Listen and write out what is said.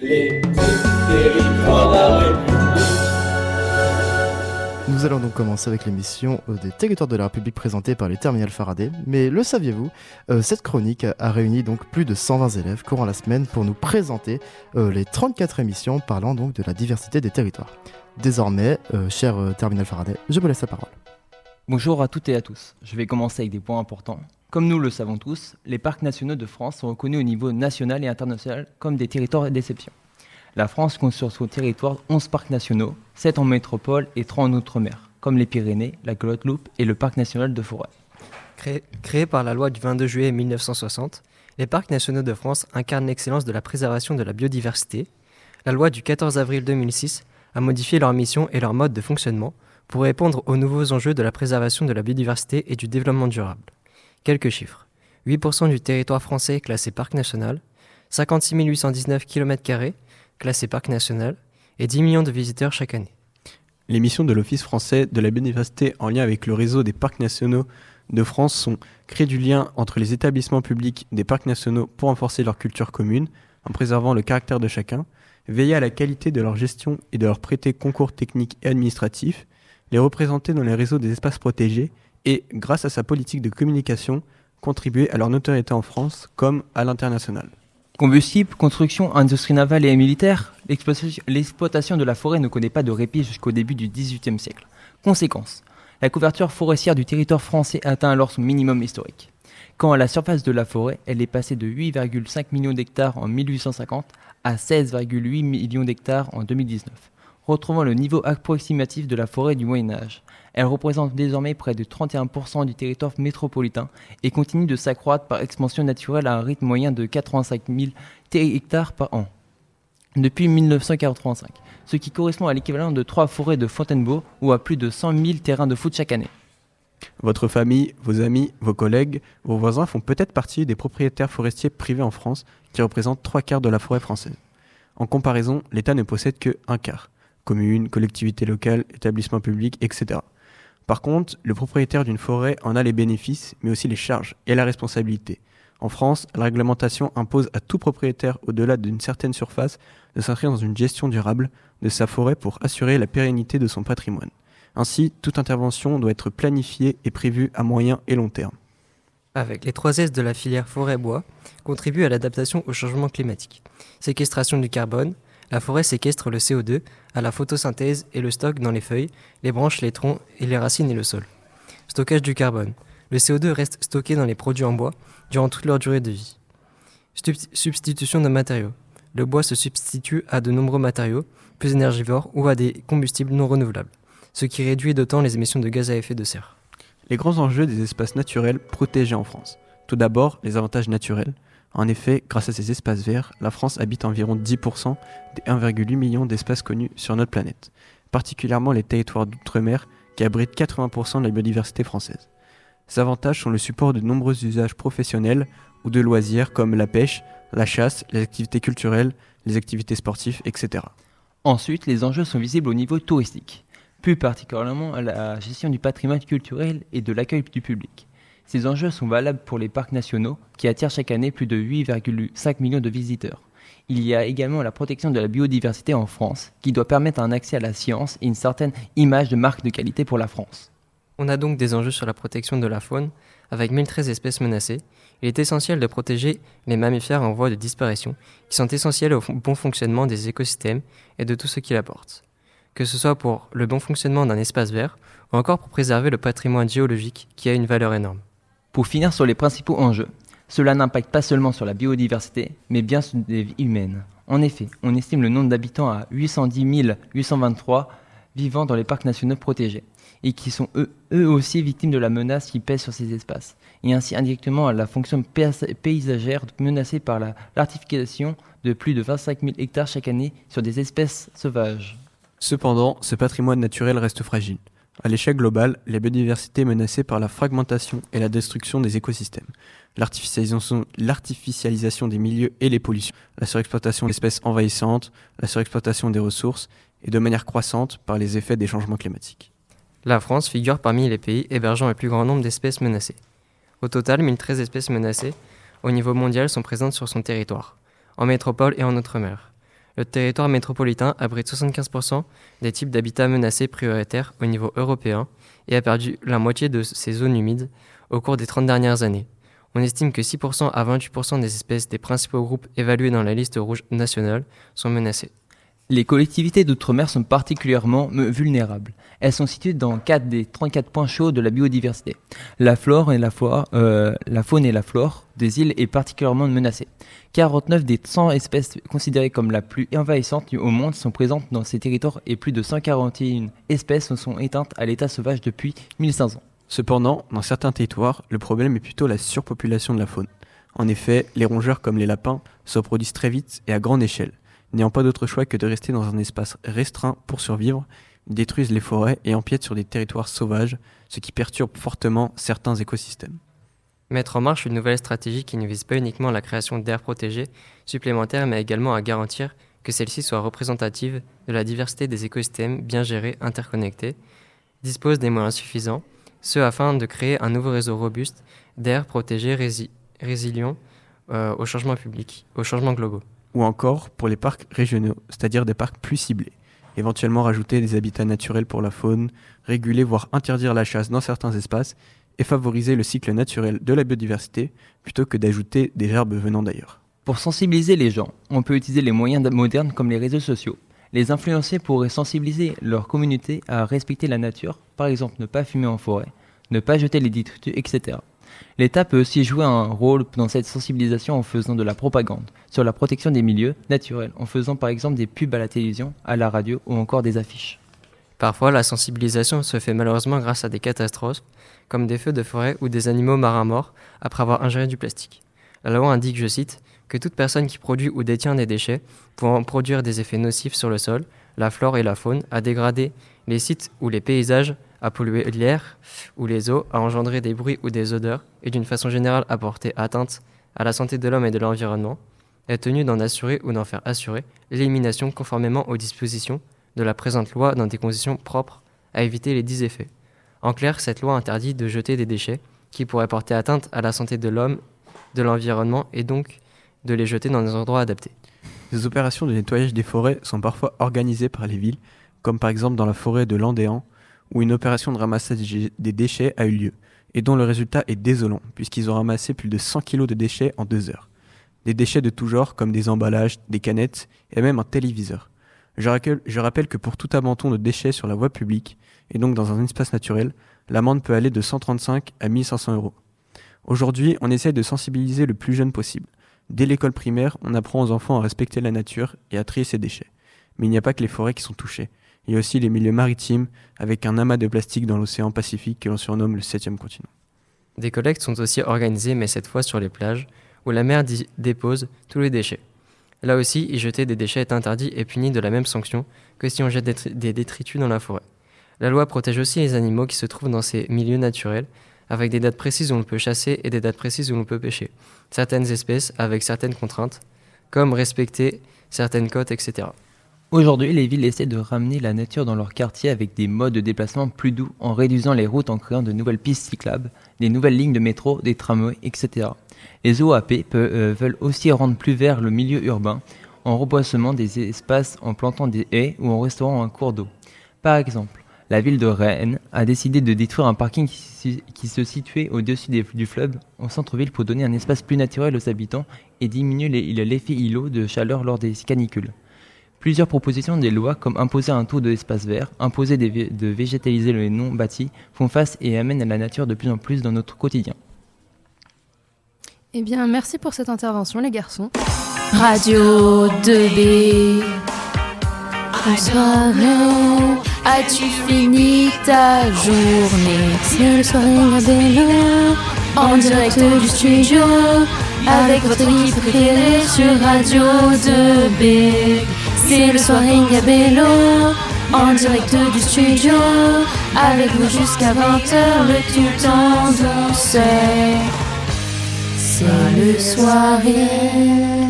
Les. Nous allons donc commencer avec l'émission euh, des territoires de la République présentée par les terminales Faraday. Mais le saviez-vous euh, Cette chronique a réuni donc plus de 120 élèves courant la semaine pour nous présenter euh, les 34 émissions parlant donc de la diversité des territoires. Désormais, cher terminal Faraday, je vous laisse la parole. Bonjour à toutes et à tous. Je vais commencer avec des points importants. Comme nous le savons tous, les parcs nationaux de France sont reconnus au niveau national et international comme des territoires d'exception. La France compte sur son territoire 11 parcs nationaux, 7 en métropole et 3 en outre-mer, comme les Pyrénées, la Guadeloupe et le parc national de Forêt. Créés créés par la loi du 22 juillet 1960, les parcs nationaux de France incarnent l'excellence de la préservation de la biodiversité. La loi du 14 avril 2006 a modifié leur mission et leur mode de fonctionnement pour répondre aux nouveaux enjeux de la préservation de la biodiversité et du développement durable. Quelques chiffres. 8% du territoire français classé parc national, 56 819 km classé parc national et 10 millions de visiteurs chaque année. Les missions de l'Office français de la biodiversité en lien avec le réseau des parcs nationaux de France sont créer du lien entre les établissements publics des parcs nationaux pour renforcer leur culture commune, en préservant le caractère de chacun, veiller à la qualité de leur gestion et de leur prêter concours techniques et administratifs, les représenter dans les réseaux des espaces protégés et, grâce à sa politique de communication, contribuer à leur notoriété en France comme à l'international. Combustible, construction, industrie navale et militaire, l'exploitation- de la forêt ne connaît pas de répit jusqu'au début du XVIIIe siècle. Conséquence, la couverture forestière du territoire français atteint alors son minimum historique. Quand à la surface de la forêt, elle est passée de 8,5 millions d'hectares en 1850 à 16,8 millions d'hectares en 2019, retrouvant le niveau approximatif de la forêt du Moyen Âge. Elle représente désormais près de 31% du territoire métropolitain et continue de s'accroître par expansion naturelle à un rythme moyen de 85 000 hectares par an depuis 1985, ce qui correspond à l'équivalent de trois forêts de Fontainebleau ou à plus de 100 000 terrains de foot chaque année. Votre famille, vos amis, vos collègues, vos voisins font peut-être partie des propriétaires forestiers privés en France qui représentent trois quarts de la forêt française. En comparaison, l'État ne possède que un quart. Communes, collectivités locales, établissements publics, etc. Par contre, le propriétaire d'une forêt en a les bénéfices, mais aussi les charges et la responsabilité. En France, la réglementation impose à tout propriétaire au-delà d'une certaine surface de s'inscrire dans une gestion durable de sa forêt pour assurer la pérennité de son patrimoine. Ainsi, toute intervention doit être planifiée et prévue à moyen et long terme. avec les 3 S de la filière forêt-bois, contribue à l'adaptation au changement climatique. Séquestration du carbone, la forêt séquestre le CO2 à la photosynthèse et le stocke dans les feuilles, les branches, les troncs et les racines et le sol. Stockage du carbone. Le CO2 reste stocké dans les produits en bois durant toute leur durée de vie. Subst- substitution de matériaux. Le bois se substitue à de nombreux matériaux, plus énergivores ou à des combustibles non renouvelables, ce qui réduit d'autant les émissions de gaz à effet de serre. Les grands enjeux des espaces naturels protégés en France. Tout d'abord, les avantages naturels. En effet, grâce à ces espaces verts, la France habite environ 10% des 1,8 million d'espaces connus sur notre planète, particulièrement les territoires d'outre-mer qui abritent 80% de la biodiversité française. Ces avantages sont le support de nombreux usages professionnels ou de loisirs comme la pêche, la chasse, les activités culturelles, les activités sportives, etc. Ensuite, les enjeux sont visibles au niveau touristique, plus particulièrement à la gestion du patrimoine culturel et de l'accueil du public. Ces enjeux sont valables pour les parcs nationaux qui attirent chaque année plus de 8,5 millions de visiteurs. Il y a également la protection de la biodiversité en France qui doit permettre un accès à la science et une certaine image de marque de qualité pour la France. On a donc des enjeux sur la protection de la faune, avec 1013 espèces menacées. Il est essentiel de protéger les mammifères en voie de disparition, qui sont essentiels au bon fonctionnement des écosystèmes et de tout ce qui l'apporte. Que ce soit pour le bon fonctionnement d'un espace vert, ou encore pour préserver le patrimoine géologique qui a une valeur énorme. Pour finir sur les principaux enjeux, cela n'impacte pas seulement sur la biodiversité, mais bien sur des vies humaines. En effet, on estime le nombre d'habitants à 810 823 vivant dans les parcs nationaux protégés, et qui sont eux, aussi victimes de la menace qui pèse sur ces espaces, et ainsi indirectement à la fonction paysagère menacée par la- l'artificialisation de plus de 25 000 hectares chaque année sur des espèces sauvages. Cependant, ce patrimoine naturel reste fragile. À l'échelle globale, la biodiversité est menacée par la fragmentation et la destruction des écosystèmes, l'artificialisation des milieux et les pollutions, la surexploitation d'espèces envahissantes, la surexploitation des ressources, et de manière croissante par les effets des changements climatiques. La France figure parmi les pays hébergeant le plus grand nombre d'espèces menacées. Au total, 1013 espèces menacées au niveau mondial sont présentes sur son territoire, en métropole et en outre-mer. Le territoire métropolitain abrite 75% des types d'habitats menacés prioritaires au niveau européen et a perdu la moitié de ses zones humides au cours des 30 dernières années. On estime que 6% à 28% des espèces des principaux groupes évalués dans la liste rouge nationale sont menacées. Les collectivités d'outre-mer sont particulièrement me- vulnérables. Elles sont situées dans 4 des 34 points chauds de la biodiversité. Euh, la faune et la flore des îles est particulièrement menacée. 49 des 100 espèces considérées comme la plus envahissante au monde sont présentes dans ces territoires et plus de 141 espèces sont éteintes à l'état sauvage depuis 1500 ans. Cependant, dans certains territoires, le problème est plutôt la surpopulation de la faune. En effet, les rongeurs comme les lapins se reproduisent très vite et à grande échelle. N'ayant pas d'autre choix que de rester dans un espace restreint pour survivre, détruisent les forêts et empiètent sur des territoires sauvages, ce qui perturbe fortement certains écosystèmes. Mettre en marche une nouvelle stratégie qui ne vise pas uniquement la création d'aires protégées supplémentaires, mais également à garantir que celles-ci soient représentatives de la diversité des écosystèmes bien gérés, interconnectés, dispose des moyens suffisants, ce afin de créer un nouveau réseau robuste d'aires protégées rési- résilients euh, au changement public, aux changements globaux. Ou encore pour les parcs régionaux, c'est-à-dire des parcs plus ciblés. Éventuellement rajouter des habitats naturels pour la faune, réguler voire interdire la chasse dans certains espaces et favoriser le cycle naturel de la biodiversité plutôt que d'ajouter des herbes venant d'ailleurs. Pour sensibiliser les gens, on peut utiliser les moyens modernes comme les réseaux sociaux. Les influenceurs pourraient sensibiliser leur communauté à respecter la nature, par exemple ne pas fumer en forêt, ne pas jeter les détritus, etc. L'État peut aussi jouer un rôle dans cette sensibilisation en faisant de la propagande sur la protection des milieux naturels, en faisant par exemple des pubs à la télévision, à la radio ou encore des affiches. Parfois, la sensibilisation se fait malheureusement grâce à des catastrophes, comme des feux de forêt ou des animaux marins morts après avoir ingéré du plastique. La loi indique, je cite, que toute personne qui produit ou détient des déchets pouvant produire des effets nocifs sur le sol, la flore et la faune, à dégrader les sites ou les paysages, à polluer l'air ou les eaux, à engendrer des bruits ou des odeurs, et d'une façon générale à porter atteinte à la santé de l'homme et de l'environnement, est tenu d'en assurer ou d'en faire assurer l'élimination conformément aux dispositions de la présente loi dans des conditions propres à éviter les dix effets. En clair, cette loi interdit de jeter des déchets qui pourraient porter atteinte à la santé de l'homme, de l'environnement et donc de les jeter dans des endroits adaptés. Ces opérations de nettoyage des forêts sont parfois organisées par les villes, comme par exemple dans la forêt de Landéan, où une opération de ramassage des déchets a eu lieu, et dont le résultat est désolant, puisqu'ils ont ramassé plus de 100 kg de déchets en deux heures. Des déchets de tout genre, comme des emballages, des canettes, et même un téléviseur. Je rappelle, que pour tout abandon de déchets sur la voie publique, et donc dans un espace naturel, l'amende peut aller de 135 à 1500 euros. Aujourd'hui, on essaye de sensibiliser le plus jeune possible. Dès l'école primaire, on apprend aux enfants à respecter la nature et à trier ses déchets. Mais il n'y a pas que les forêts qui sont touchées. Il y a aussi les milieux maritimes, avec un amas de plastique dans l'océan Pacifique que l'on surnomme le septième continent. Des collectes sont aussi organisées, mais cette fois sur les plages, où la mer dépose tous les déchets. Là aussi, y jeter des déchets est interdit et puni de la même sanction que si on jette des, tri- des détritus dans la forêt. La loi protège aussi les animaux qui se trouvent dans ces milieux naturels, avec des dates précises où on peut chasser et des dates précises où l'on peut pêcher. Certaines espèces avec certaines contraintes, comme respecter certaines côtes, etc. Aujourd'hui, les villes essaient de ramener la nature dans leur quartier avec des modes de déplacement plus doux en réduisant les routes, en créant de nouvelles pistes cyclables, des nouvelles lignes de métro, des tramways, etc. Les OAP euh, veulent aussi rendre plus vert le milieu urbain en reboisement des espaces, en plantant des haies ou en restaurant un cours d'eau. Par exemple, la ville de Rennes a décidé de détruire un parking qui, se situait au-dessus des- du fleuve au centre-ville pour donner un espace plus naturel aux habitants et diminuer l'effet îlot de chaleur lors des canicules. Plusieurs propositions des lois, comme imposer un taux d'espace vert, imposer de végétaliser les non bâtis, font face et amènent la nature de plus en plus dans notre quotidien. Eh bien, merci pour cette intervention, les garçons. Radio 2B. Bonsoir, as-tu fini ta journée? C'est le soirée Gabello, en direct du studio, avec votre équipe préférée sur Radio 2B. C'est le soirée Gabello, en direct du studio, avec vous jusqu'à 20h, le tout en. C'est le soirée.